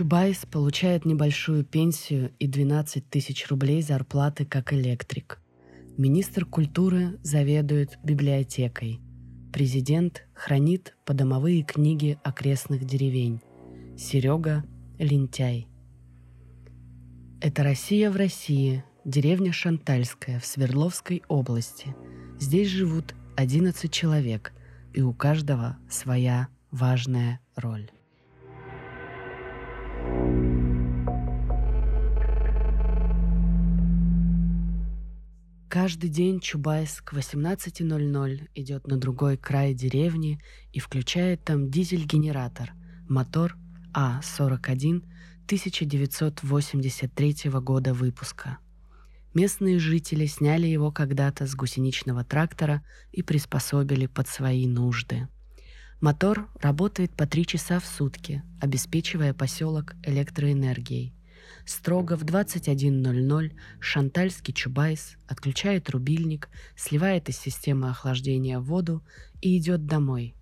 Чубайс получает небольшую пенсию и 12 тысяч рублей зарплаты как электрик. Министр культуры заведует библиотекой. Президент хранит подомовые книги окрестных деревень. Серега – лентяй. Это Россия в России, деревня Шантальская в Свердловской области. Здесь живут 11 человек, и у каждого своя важная роль. Каждый день Чубайс к 18.00 идет на другой край деревни и включает там дизель-генератор, мотор А-41 1983 года выпуска. Местные жители сняли его когда-то с гусеничного трактора и приспособили под свои нужды. Мотор работает по три часа в сутки, обеспечивая поселок электроэнергией – Строго в 21.00 шантальский Чубайс отключает рубильник, сливает из системы охлаждения воду и идет домой.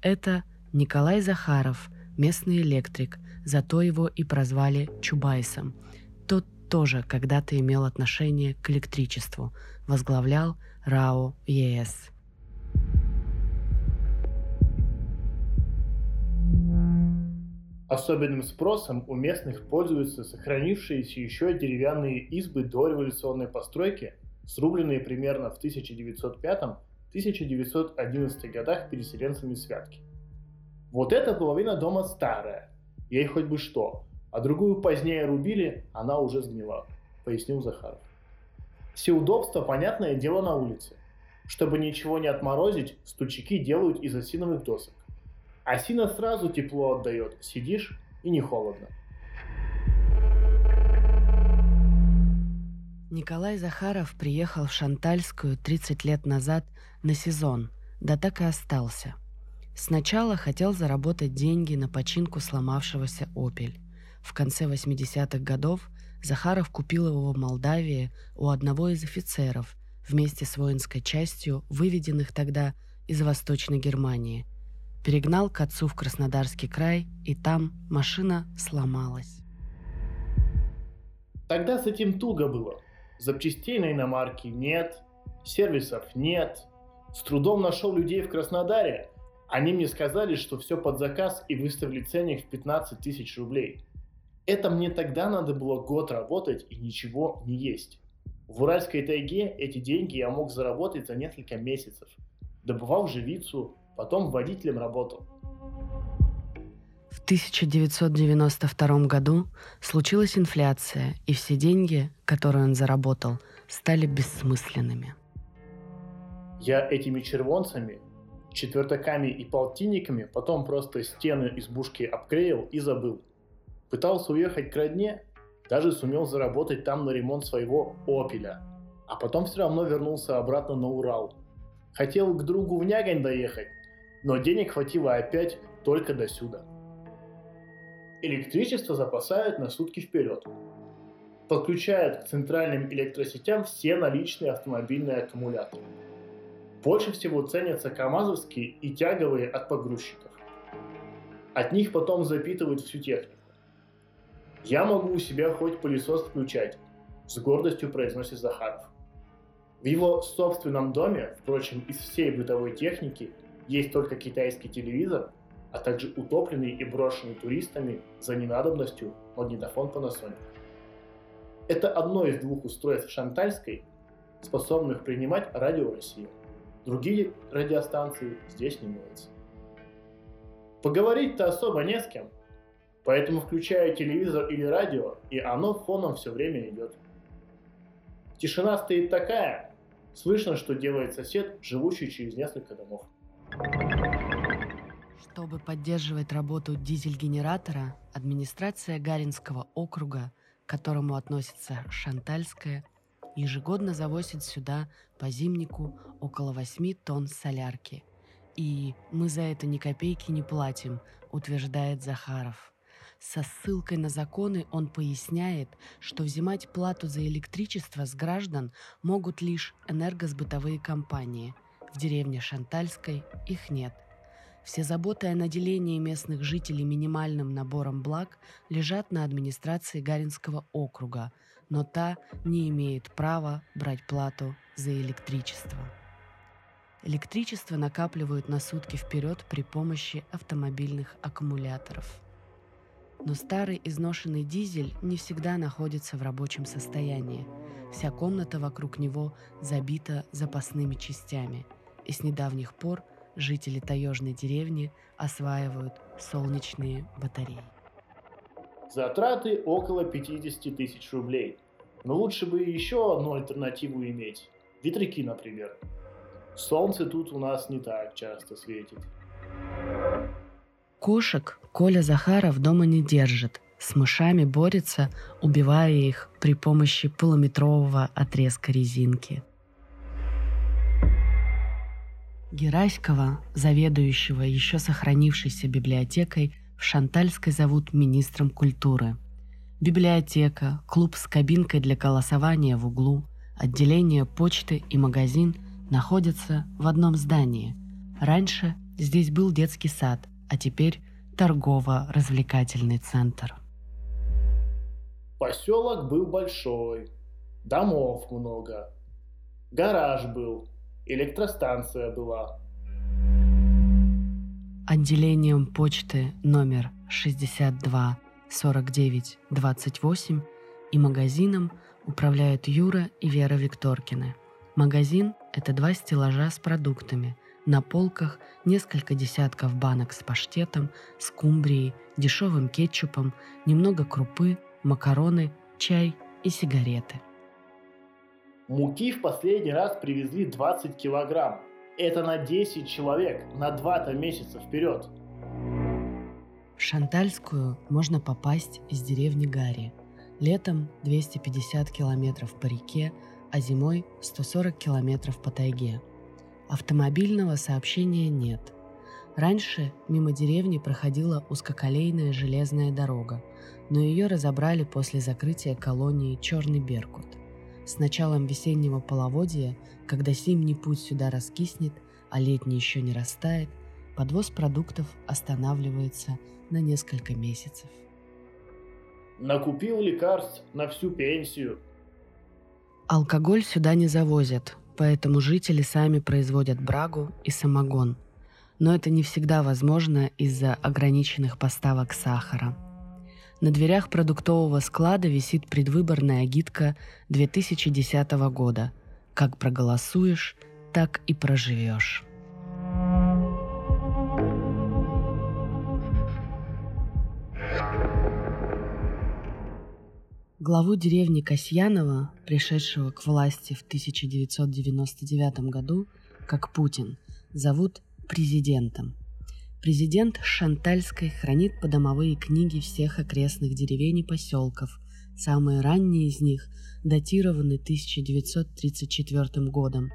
Это Николай Захаров, местный электрик, зато его и прозвали Чубайсом. Тот тоже когда-то имел отношение к электричеству, возглавлял РАО ЕС. Особенным спросом у местных пользуются сохранившиеся еще деревянные избы дореволюционной постройки, срубленные примерно в 1905-1911 годах переселенцами Святки. Вот эта половина дома старая, ей хоть бы что, а другую позднее рубили, она уже сгнила, пояснил Захаров. Все удобства, понятное дело, на улице. Чтобы ничего не отморозить, стульчики делают из осиновых досок. Осина сразу тепло отдает. Сидишь и не холодно. Николай Захаров приехал в Шантальскую 30 лет назад на сезон, да так и остался. Сначала хотел заработать деньги на починку сломавшегося «Опель». В конце 80-х годов Захаров купил его в Молдавии у одного из офицеров вместе с воинской частью, выведенных тогда из Восточной Германии – Перегнал к отцу в Краснодарский край, и там машина сломалась. Тогда с этим туго было. Запчастей на иномарке нет, сервисов нет. С трудом нашел людей в Краснодаре. Они мне сказали, что все под заказ и выставили ценник в 15 тысяч рублей. Это мне тогда надо было год работать и ничего не есть. В Уральской тайге эти деньги я мог заработать за несколько месяцев. Добывал живицу, потом водителем работал. В 1992 году случилась инфляция, и все деньги, которые он заработал, стали бессмысленными. Я этими червонцами, четвертаками и полтинниками потом просто стены избушки обклеил и забыл. Пытался уехать к родне, даже сумел заработать там на ремонт своего «Опеля», а потом все равно вернулся обратно на Урал. Хотел к другу в Нягань доехать, но денег хватило опять только до сюда. Электричество запасают на сутки вперед. Подключают к центральным электросетям все наличные автомобильные аккумуляторы. Больше всего ценятся КАМАЗовские и тяговые от погрузчиков. От них потом запитывают всю технику. Я могу у себя хоть пылесос включать, с гордостью произносит Захаров. В его собственном доме, впрочем, из всей бытовой техники есть только китайский телевизор, а также утопленный и брошенный туристами за ненадобностью магнитофон Panasonic. Это одно из двух устройств Шантальской, способных принимать радио России. Другие радиостанции здесь не имеются. Поговорить-то особо не с кем, поэтому включаю телевизор или радио, и оно фоном все время идет. Тишина стоит такая, слышно, что делает сосед, живущий через несколько домов. Чтобы поддерживать работу дизель-генератора, администрация Гаринского округа, к которому относится Шантальская, ежегодно завозит сюда по зимнику около 8 тонн солярки. И мы за это ни копейки не платим, утверждает Захаров. Со ссылкой на законы он поясняет, что взимать плату за электричество с граждан могут лишь энергосбытовые компании – в деревне Шантальской их нет. Все заботы о наделении местных жителей минимальным набором благ лежат на администрации Гаринского округа, но та не имеет права брать плату за электричество. Электричество накапливают на сутки вперед при помощи автомобильных аккумуляторов. Но старый изношенный дизель не всегда находится в рабочем состоянии. Вся комната вокруг него забита запасными частями, и с недавних пор жители таежной деревни осваивают солнечные батареи. Затраты около 50 тысяч рублей. Но лучше бы еще одну альтернативу иметь. Ветряки, например. Солнце тут у нас не так часто светит. Кошек Коля Захаров дома не держит. С мышами борется, убивая их при помощи полуметрового отрезка резинки. Гераськова, заведующего еще сохранившейся библиотекой, в Шантальской зовут министром культуры. Библиотека, клуб с кабинкой для голосования в углу, отделение почты и магазин – находятся в одном здании. Раньше здесь был детский сад, а теперь торгово-развлекательный центр. Поселок был большой, домов много, гараж был, электростанция была. Отделением почты номер 62 49 28 и магазином управляют Юра и Вера Викторкины – Магазин – это два стеллажа с продуктами. На полках несколько десятков банок с паштетом, скумбрией, дешевым кетчупом, немного крупы, макароны, чай и сигареты. Муки в последний раз привезли 20 килограмм. Это на 10 человек, на 2-то месяца вперед. В Шантальскую можно попасть из деревни Гарри. Летом 250 километров по реке, а зимой 140 километров по тайге. Автомобильного сообщения нет. Раньше мимо деревни проходила узкоколейная железная дорога, но ее разобрали после закрытия колонии Черный Беркут. С началом весеннего половодья, когда зимний путь сюда раскиснет, а летний еще не растает, подвоз продуктов останавливается на несколько месяцев. Накупил лекарств на всю пенсию – Алкоголь сюда не завозят, поэтому жители сами производят брагу и самогон. Но это не всегда возможно из-за ограниченных поставок сахара. На дверях продуктового склада висит предвыборная агитка 2010 года. Как проголосуешь, так и проживешь. Главу деревни Касьянова, пришедшего к власти в 1999 году, как Путин, зовут президентом. Президент Шантальской хранит подомовые книги всех окрестных деревень и поселков. Самые ранние из них датированы 1934 годом.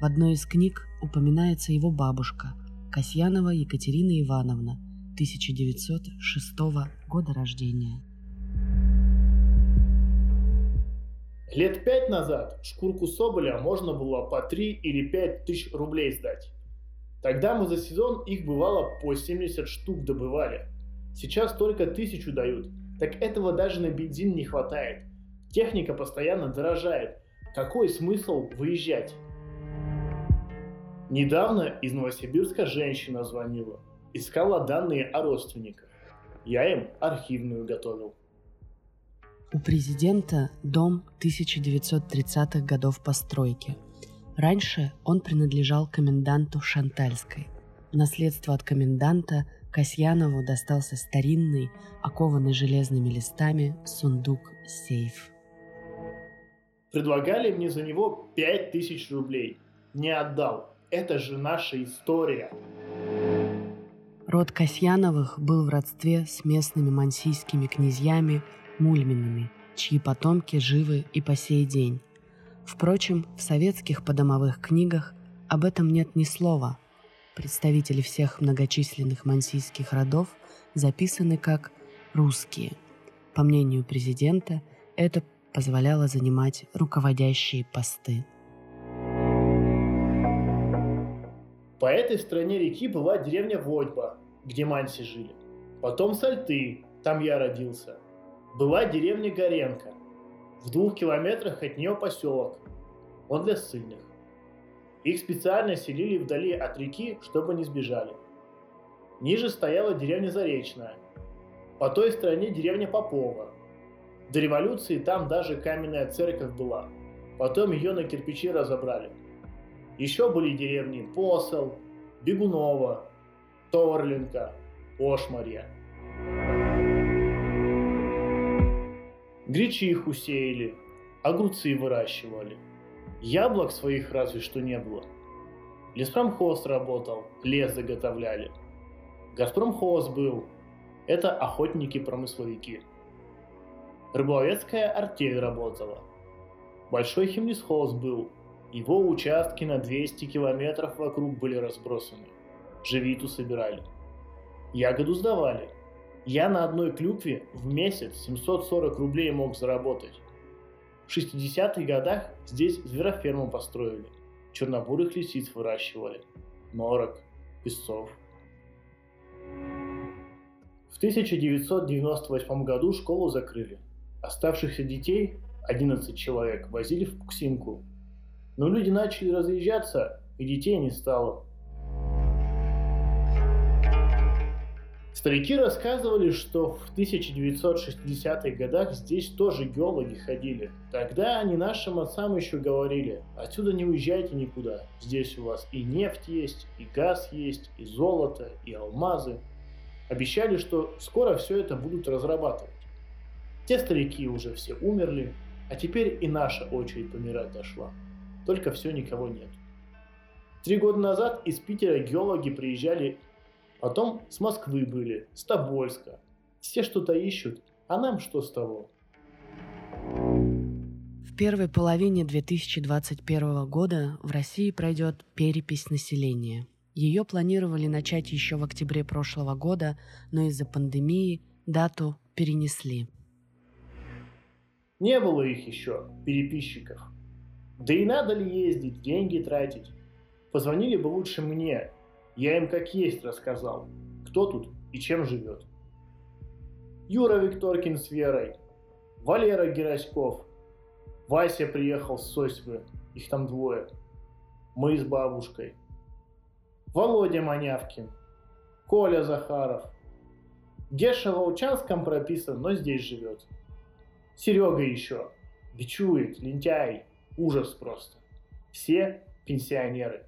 В одной из книг упоминается его бабушка, Касьянова Екатерина Ивановна, 1906 года рождения. Лет пять назад шкурку соболя можно было по 3 или 5 тысяч рублей сдать. Тогда мы за сезон их бывало по 70 штук добывали. Сейчас только тысячу дают. Так этого даже на бензин не хватает. Техника постоянно дорожает. Какой смысл выезжать? Недавно из Новосибирска женщина звонила. Искала данные о родственниках. Я им архивную готовил. У президента дом 1930-х годов постройки. Раньше он принадлежал коменданту Шантальской. В наследство от коменданта Касьянову достался старинный, окованный железными листами сундук-сейф. Предлагали мне за него пять тысяч рублей. Не отдал. Это же наша история. Род Касьяновых был в родстве с местными мансийскими князьями Мульминами, чьи потомки живы и по сей день. Впрочем, в советских подомовых книгах об этом нет ни слова. Представители всех многочисленных мансийских родов записаны как «русские». По мнению президента, это позволяло занимать руководящие посты. По этой стороне реки была деревня Водьба, где Манси жили. Потом Сальты, там я родился. Была деревня Горенко. В двух километрах от нее поселок. Он для ссыльных. Их специально селили вдали от реки, чтобы не сбежали. Ниже стояла деревня Заречная. По той стороне деревня Попова. До революции там даже каменная церковь была. Потом ее на кирпичи разобрали. Еще были деревни Посол, Бегунова, Торлинка, Ошмарья. Гречиху сеяли, огурцы выращивали. Яблок своих разве что не было. Леспромхоз работал, лес заготовляли. Газпромхоз был. Это охотники-промысловики. Рыболовецкая артель работала. Большой химлесхоз был. Его участки на 200 километров вокруг были разбросаны. Живиту собирали. Ягоду сдавали. Я на одной клюкве в месяц 740 рублей мог заработать. В 60-х годах здесь звероферму построили. Чернобурых лисиц выращивали. Норок, песцов. В 1998 году школу закрыли. Оставшихся детей, 11 человек, возили в Пуксинку. Но люди начали разъезжаться, и детей не стало. Старики рассказывали, что в 1960-х годах здесь тоже геологи ходили. Тогда они нашим отцам еще говорили, отсюда не уезжайте никуда. Здесь у вас и нефть есть, и газ есть, и золото, и алмазы. Обещали, что скоро все это будут разрабатывать. Те старики уже все умерли, а теперь и наша очередь помирать дошла. Только все никого нет. Три года назад из Питера геологи приезжали Потом с Москвы были, с Тобольска. Все что-то ищут, а нам что с того? В первой половине 2021 года в России пройдет перепись населения. Ее планировали начать еще в октябре прошлого года, но из-за пандемии дату перенесли. Не было их еще, переписчиков. Да и надо ли ездить, деньги тратить? Позвонили бы лучше мне, я им как есть рассказал, кто тут и чем живет. Юра Викторкин с Верой, Валера Гераськов, Вася приехал с Сосьвы, их там двое, мы с бабушкой, Володя Манявкин, Коля Захаров, Геша Волчанском прописан, но здесь живет. Серега еще, бичует, лентяй, ужас просто. Все пенсионеры –